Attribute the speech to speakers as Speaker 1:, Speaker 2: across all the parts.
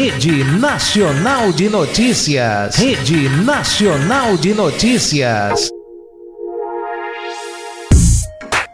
Speaker 1: Rede Nacional de Notícias. Rede Nacional de Notícias.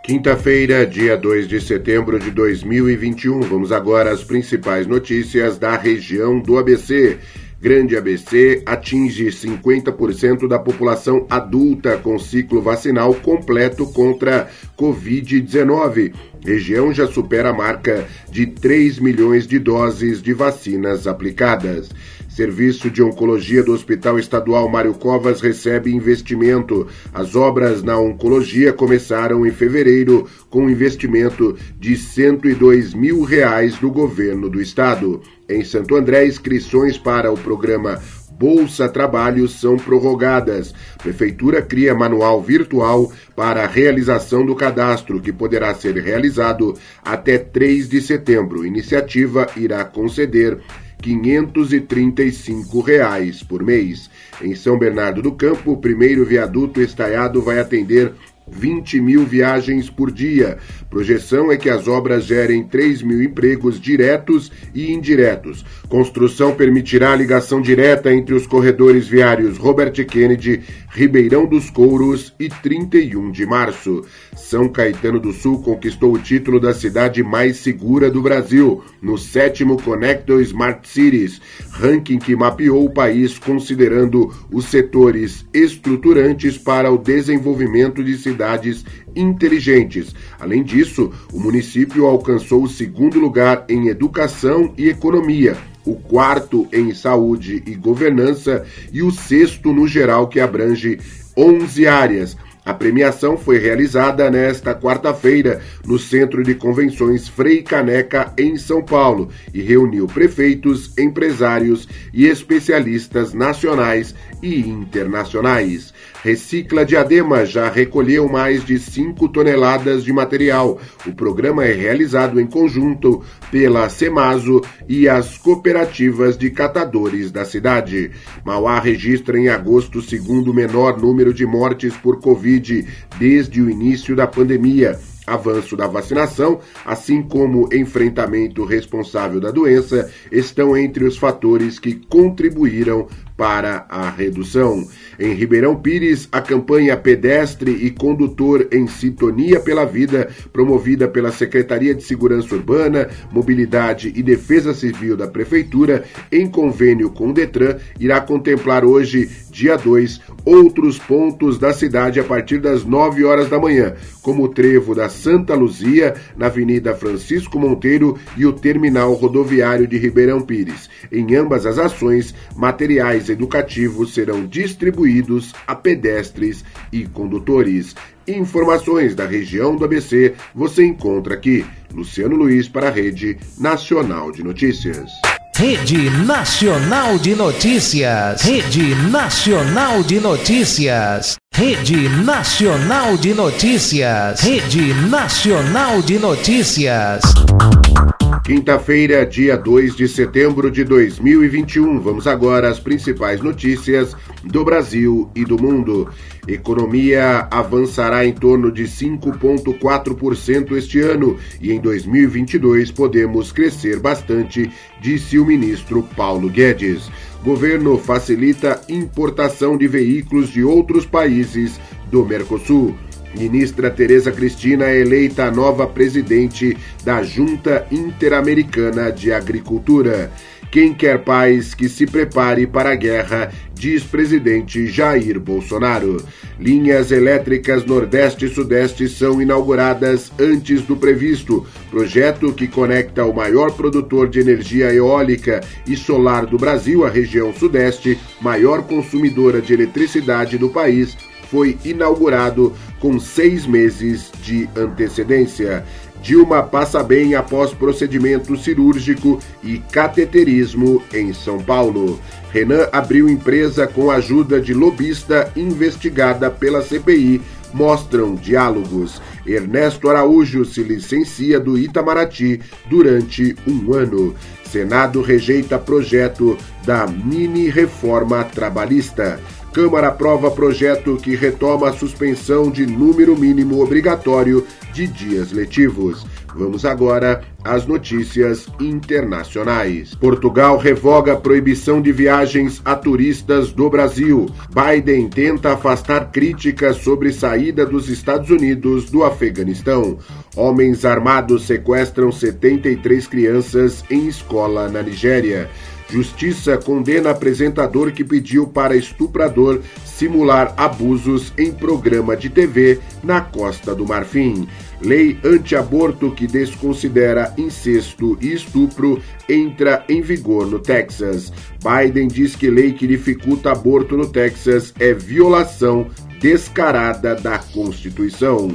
Speaker 2: Quinta-feira, dia 2 de setembro de 2021. Vamos agora às principais notícias da região do ABC. Grande ABC atinge 50% da população adulta com ciclo vacinal completo contra Covid-19. Região já supera a marca de 3 milhões de doses de vacinas aplicadas. Serviço de Oncologia do Hospital Estadual Mário Covas recebe investimento. As obras na oncologia começaram em fevereiro com investimento de 102 mil reais do governo do estado. Em Santo André, inscrições para o programa Bolsa Trabalho são prorrogadas. Prefeitura cria manual virtual para a realização do cadastro, que poderá ser realizado até 3 de setembro. Iniciativa irá conceder 535 reais por mês. Em São Bernardo do Campo, o primeiro viaduto estaiado vai atender 20 mil viagens por dia. Projeção é que as obras gerem 3 mil empregos diretos e indiretos. Construção permitirá a ligação direta entre os corredores viários Robert Kennedy, Ribeirão dos Couros e 31 de março. São Caetano do Sul conquistou o título da cidade mais segura do Brasil, no sétimo Connector Smart Cities, ranking que mapeou o país considerando os setores estruturantes para o desenvolvimento de cidades inteligentes. Além disso, o município alcançou o segundo lugar em educação e economia o quarto em saúde e governança e o sexto no geral, que abrange 11 áreas. A premiação foi realizada nesta quarta-feira no Centro de Convenções Frei Caneca, em São Paulo, e reuniu prefeitos, empresários e especialistas nacionais e internacionais. Recicla Diadema já recolheu mais de 5 toneladas de material. O programa é realizado em conjunto pela Semaso e as cooperativas de catadores da cidade. Mauá registra em agosto o segundo menor número de mortes por Covid desde o início da pandemia. Avanço da vacinação, assim como enfrentamento responsável da doença, estão entre os fatores que contribuíram para a redução. Em Ribeirão Pires, a campanha Pedestre e Condutor em Sintonia pela Vida, promovida pela Secretaria de Segurança Urbana, Mobilidade e Defesa Civil da Prefeitura, em convênio com o Detran, irá contemplar hoje, dia 2, outros pontos da cidade a partir das 9 horas da manhã, como o trevo da Santa Luzia, na Avenida Francisco Monteiro e o terminal rodoviário de Ribeirão Pires. Em ambas as ações, materiais educativos serão distribuídos a pedestres e condutores. Informações da região do ABC você encontra aqui. Luciano Luiz para a Rede Nacional de Notícias.
Speaker 1: Rede Nacional de Notícias. Rede Nacional de Notícias. Rede Nacional de Notícias. Rede Nacional de Notícias.
Speaker 2: Quinta-feira, dia 2 de setembro de 2021. Vamos agora às principais notícias do Brasil e do mundo. Economia avançará em torno de 5,4% este ano e em 2022 podemos crescer bastante, disse o ministro Paulo Guedes. Governo facilita importação de veículos de outros países do Mercosul. Ministra Tereza Cristina é eleita nova presidente da Junta Interamericana de Agricultura. Quem quer paz que se prepare para a guerra, diz presidente Jair Bolsonaro. Linhas elétricas Nordeste e Sudeste são inauguradas antes do previsto. Projeto que conecta o maior produtor de energia eólica e solar do Brasil, a região Sudeste, maior consumidora de eletricidade do país, foi inaugurado com seis meses de antecedência. Dilma passa bem após procedimento cirúrgico e cateterismo em São Paulo. Renan abriu empresa com ajuda de lobista investigada pela CPI. Mostram diálogos. Ernesto Araújo se licencia do Itamaraty durante um ano. Senado rejeita projeto da mini reforma trabalhista. Câmara aprova projeto que retoma a suspensão de número mínimo obrigatório de dias letivos. Vamos agora às notícias internacionais. Portugal revoga a proibição de viagens a turistas do Brasil. Biden tenta afastar críticas sobre saída dos Estados Unidos do Afeganistão. Homens armados sequestram 73 crianças em escola na Nigéria. Justiça condena apresentador que pediu para estuprador simular abusos em programa de TV na Costa do Marfim. Lei anti-aborto que desconsidera incesto e estupro entra em vigor no Texas. Biden diz que lei que dificulta aborto no Texas é violação descarada da Constituição.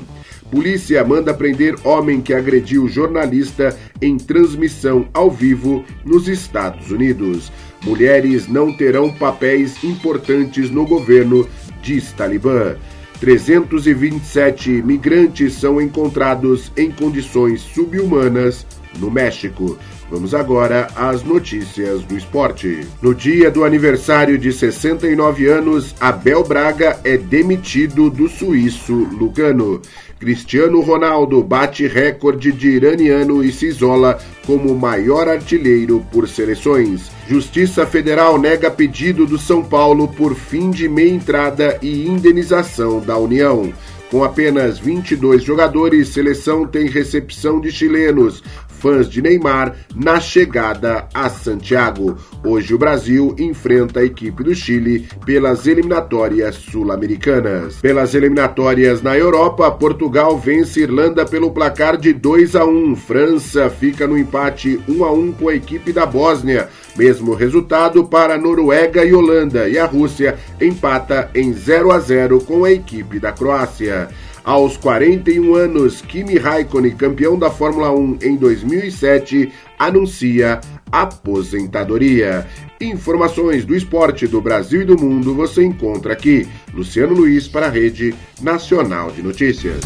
Speaker 2: Polícia manda prender homem que agrediu jornalista em transmissão ao vivo nos Estados Unidos. Mulheres não terão papéis importantes no governo, diz Talibã. 327 migrantes são encontrados em condições subhumanas no México. Vamos agora às notícias do esporte. No dia do aniversário de 69 anos, Abel Braga é demitido do suíço Lugano. Cristiano Ronaldo bate recorde de iraniano e se isola como maior artilheiro por seleções. Justiça Federal nega pedido do São Paulo por fim de meia entrada e indenização da União. Com apenas 22 jogadores, seleção tem recepção de chilenos fãs de Neymar na chegada a Santiago. Hoje o Brasil enfrenta a equipe do Chile pelas eliminatórias sul-americanas. Pelas eliminatórias na Europa, Portugal vence Irlanda pelo placar de 2 a 1. França fica no empate 1 a 1 com a equipe da Bósnia. Mesmo resultado para Noruega e Holanda e a Rússia empata em 0 a 0 com a equipe da Croácia. Aos 41 anos, Kimi Raikkonen, campeão da Fórmula 1 em 2007, anuncia aposentadoria. Informações do esporte do Brasil e do mundo você encontra aqui. Luciano Luiz para a Rede Nacional de Notícias.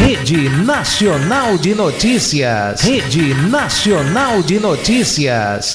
Speaker 1: Rede Nacional de Notícias. Rede Nacional de Notícias.